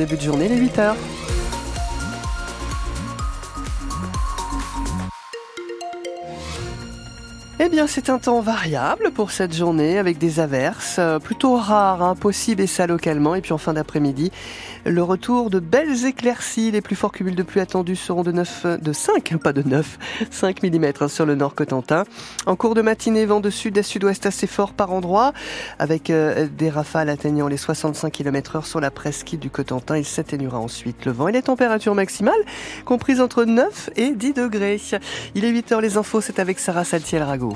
début de journée, les 8 heures. Bien, c'est un temps variable pour cette journée avec des averses euh, plutôt rares, hein, et ça localement. Et puis en fin d'après-midi, le retour de belles éclaircies. Les plus forts cumuls de pluie attendus seront de 9, de 5, pas de 9, 5 mm sur le nord Cotentin. En cours de matinée, vent de sud à sud-ouest assez fort par endroit, avec euh, des rafales atteignant les 65 km heure sur la presqu'île du Cotentin. Il s'atténuera ensuite le vent et les températures maximales comprises entre 9 et 10 degrés. Il est 8 heures les infos, c'est avec Sarah Saltiel-Rago.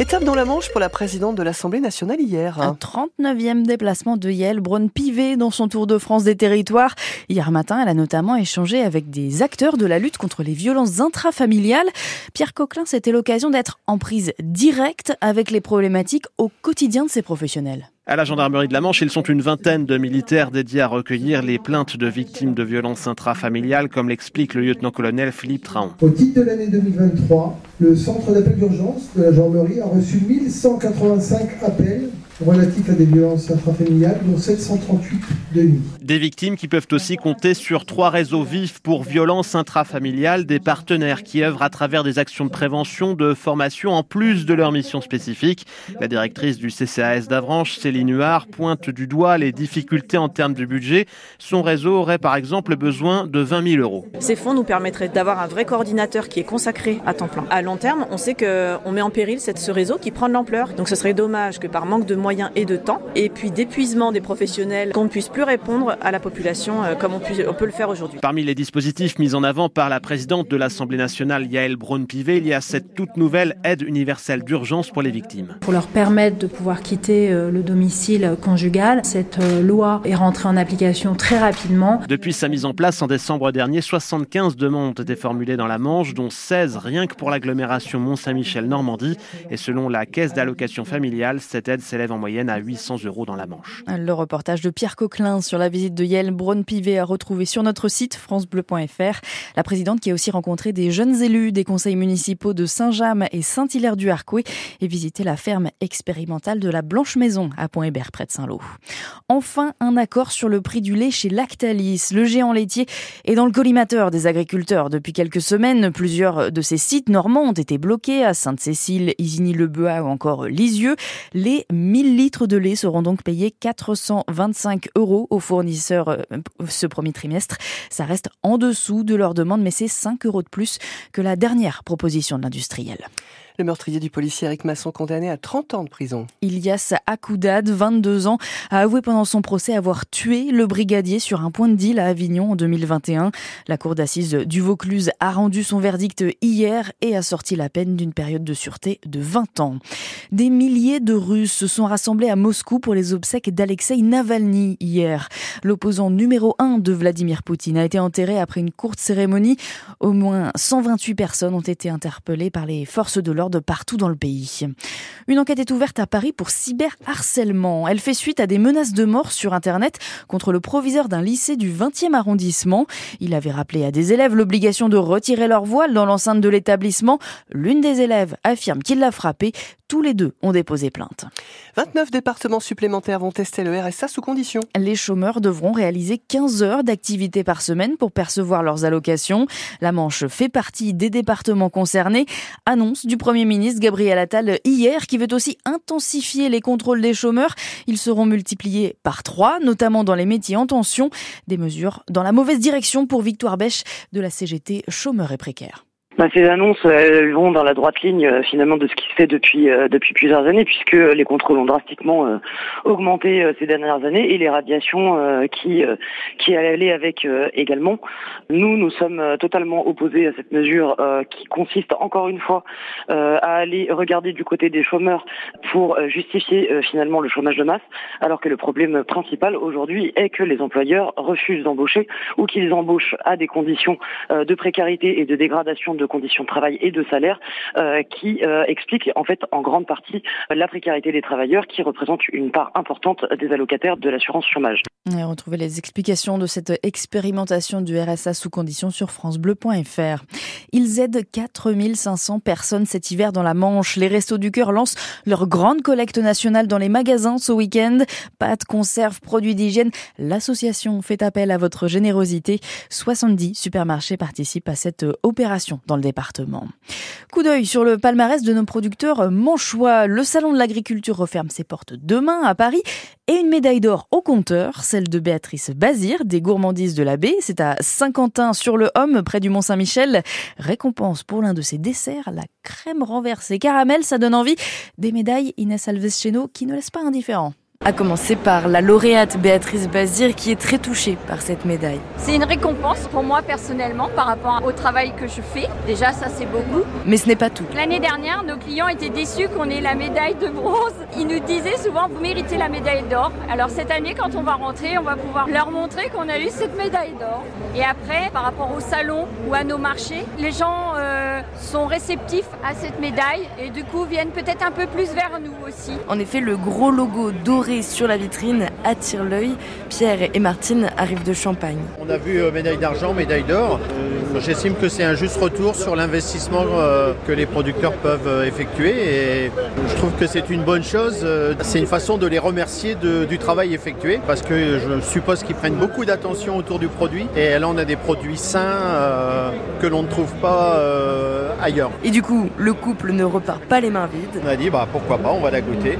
Étape dans la Manche pour la présidente de l'Assemblée nationale hier. Un 39e déplacement de Yael Braun-Pivet dans son tour de France des territoires. Hier matin, elle a notamment échangé avec des acteurs de la lutte contre les violences intrafamiliales. Pierre Coquelin, c'était l'occasion d'être en prise directe avec les problématiques au quotidien de ces professionnels. À la gendarmerie de la Manche, ils sont une vingtaine de militaires dédiés à recueillir les plaintes de victimes de violences intrafamiliales, comme l'explique le lieutenant-colonel Philippe Traon. Au titre de l'année 2023, le centre d'appel d'urgence de la gendarmerie a reçu 1185 appels relatifs à des violences intrafamiliales, dont 738 de nuit. Des victimes qui peuvent aussi compter sur trois réseaux vifs pour violences intrafamiliales, des partenaires qui œuvrent à travers des actions de prévention, de formation, en plus de leurs missions spécifiques. La directrice du CCAS d'Avranches, Céline Huard, pointe du doigt les difficultés en termes de budget. Son réseau aurait par exemple besoin de 20 000 euros. Ces fonds nous permettraient d'avoir un vrai coordinateur qui est consacré à temps plein. À long terme, on sait qu'on met en péril ce réseau qui prend de l'ampleur. Donc ce serait dommage que par manque de moyens et de temps, et puis d'épuisement des professionnels, qu'on ne puisse plus répondre à la population euh, comme on, peut le faire aujourd'hui. Parmi les dispositifs mis en avant par la présidente de l'Assemblée nationale, Yael Braun-Pivet, il y a cette toute nouvelle aide universelle d'urgence pour les victimes. Pour leur permettre de pouvoir quitter euh, le domicile conjugal, cette euh, loi est rentrée en application très rapidement. Depuis sa mise en place en décembre dernier, 75 demandes ont été formulées dans la Manche, dont 16 rien que pour l'agglomération Mont-Saint-Michel-Normandie. Et selon la caisse d'allocation familiale, cette aide s'élève en moyenne à 800 euros dans la Manche. Le reportage de Pierre Coquelin sur la visite de Yael Braun-Pivet à retrouver sur notre site francebleu.fr. La présidente qui a aussi rencontré des jeunes élus des conseils municipaux de Saint-James et Saint-Hilaire-du-Harcouët et visité la ferme expérimentale de la Blanche Maison à Pont-Hébert près de Saint-Lô. Enfin, un accord sur le prix du lait chez Lactalis. Le géant laitier est dans le collimateur des agriculteurs depuis quelques semaines. Plusieurs de ces sites normands ont été bloqués à Sainte-Cécile, Isigny-le-Beat ou encore Lisieux. Les 1000 litres de lait seront donc payés 425 euros aux fournisseurs euh, ce premier trimestre. Ça reste en dessous de leur demande, mais c'est 5 euros de plus que la dernière proposition de l'industriel. Le meurtrier du policier Eric Masson condamné à 30 ans de prison. Ilias Akoudad, 22 ans, a avoué pendant son procès avoir tué le brigadier sur un point de deal à Avignon en 2021. La cour d'assises du Vaucluse a rendu son verdict hier et a sorti la peine d'une période de sûreté de 20 ans. Des milliers de Russes se sont rassemblés à Moscou pour les obsèques d'Alexei Navalny hier. L'opposant numéro 1 de Vladimir Poutine a été enterré après une courte cérémonie. Au moins 128 personnes ont été interpellées par les forces de l'ordre de partout dans le pays. Une enquête est ouverte à Paris pour cyberharcèlement. Elle fait suite à des menaces de mort sur Internet contre le proviseur d'un lycée du 20e arrondissement. Il avait rappelé à des élèves l'obligation de retirer leur voile dans l'enceinte de l'établissement. L'une des élèves affirme qu'il l'a frappé. Tous les deux ont déposé plainte. 29 départements supplémentaires vont tester le RSA sous condition. Les chômeurs devront réaliser 15 heures d'activité par semaine pour percevoir leurs allocations. La Manche fait partie des départements concernés. Annonce du Premier ministre Gabriel Attal hier qui veut aussi intensifier les contrôles des chômeurs. Ils seront multipliés par trois, notamment dans les métiers en tension. Des mesures dans la mauvaise direction pour Victoire Bèche de la CGT chômeurs et précaires. Bah, ces annonces elles vont dans la droite ligne euh, finalement de ce qui se fait depuis euh, depuis plusieurs années puisque les contrôles ont drastiquement euh, augmenté ces dernières années et les radiations qui qui allaient avec également. Nous nous sommes totalement opposés à cette mesure qui consiste encore une fois à aller regarder du côté des chômeurs pour justifier finalement le chômage de masse alors que le problème principal aujourd'hui est que les employeurs refusent d'embaucher ou qu'ils embauchent à des conditions de précarité et de dégradation de conditions de travail et de salaire euh, qui euh, explique en fait en grande partie la précarité des travailleurs qui représente une part importante des allocataires de l'assurance chômage. Et retrouvez les explications de cette expérimentation du RSA sous condition sur francebleu.fr. Ils aident 4500 personnes cet hiver dans la Manche. Les Restos du Cœur lancent leur grande collecte nationale dans les magasins ce week-end. Pâtes, conserves, produits d'hygiène. L'association fait appel à votre générosité. 70 supermarchés participent à cette opération dans département. Coup d'œil sur le palmarès de nos producteurs manchois. Le salon de l'agriculture referme ses portes demain à Paris et une médaille d'or au compteur, celle de Béatrice Bazir des gourmandises de la baie. C'est à Saint-Quentin sur le Homme, près du Mont-Saint-Michel. Récompense pour l'un de ses desserts, la crème renversée caramel, ça donne envie. Des médailles Inès Alves-Cheno qui ne laissent pas indifférent. A commencer par la lauréate Béatrice Bazir qui est très touchée par cette médaille. C'est une récompense pour moi personnellement par rapport au travail que je fais. Déjà ça c'est beaucoup. Mais ce n'est pas tout. L'année dernière, nos clients étaient déçus qu'on ait la médaille de bronze. Ils nous disaient souvent vous méritez la médaille d'or. Alors cette année quand on va rentrer, on va pouvoir leur montrer qu'on a eu cette médaille d'or. Et après, par rapport au salon ou à nos marchés, les gens euh, sont réceptifs à cette médaille et du coup viennent peut-être un peu plus vers nous aussi. En effet, le gros logo doré sur la vitrine attire l'œil. Pierre et Martine arrivent de Champagne. On a vu euh, médaille d'argent, médaille d'or. Euh, j'estime que c'est un juste retour sur l'investissement euh, que les producteurs peuvent effectuer et je trouve que c'est une bonne chose. C'est une façon de les remercier du travail effectué parce que je suppose qu'ils prennent beaucoup d'attention autour du produit et là on a des produits sains que l'on ne trouve pas ailleurs. Et du coup, le couple ne repart pas les mains vides. On a dit bah pourquoi pas, on va la goûter.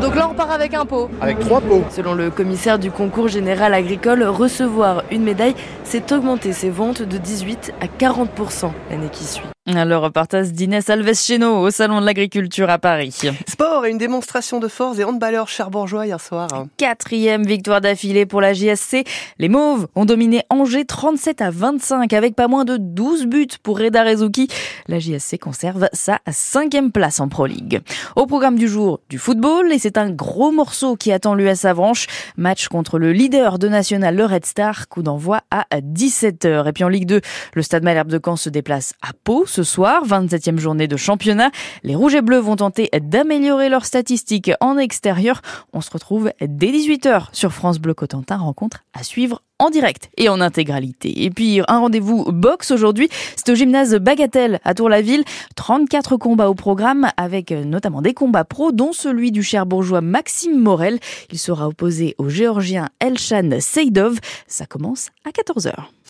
Donc là on repart avec un pot. Avec trois pots. Selon le commissaire du concours général agricole, recevoir une médaille, c'est augmenter ses ventes de 18 à 40% l'année qui suit. Le reportage d'Inès Alves-Cheno au Salon de l'Agriculture à Paris. Sport et une démonstration de force des handballeurs cherbourgeois hier soir. Quatrième victoire d'affilée pour la JSC. Les Mauves ont dominé Angers 37 à 25 avec pas moins de 12 buts pour Reda Rezuki. La JSC conserve sa cinquième place en Pro League. Au programme du jour, du football et c'est un gros morceau qui attend l'US Avranches. Match contre le leader de National, le Red Star. Coup d'envoi à 17h. Et puis en Ligue 2, le Stade Malherbe de Caen se déplace à Pau ce soir, 27e journée de championnat. Les Rouges et Bleus vont tenter d'améliorer leurs statistiques en extérieur. On se retrouve dès 18h sur France Bleu Cotentin. Rencontre à suivre en direct et en intégralité. Et puis un rendez-vous boxe aujourd'hui, c'est au gymnase Bagatelle à Tour-la-Ville. 34 combats au programme avec notamment des combats pro dont celui du cher bourgeois Maxime Morel. Il sera opposé au géorgien Elshan Seydov. Ça commence à 14h.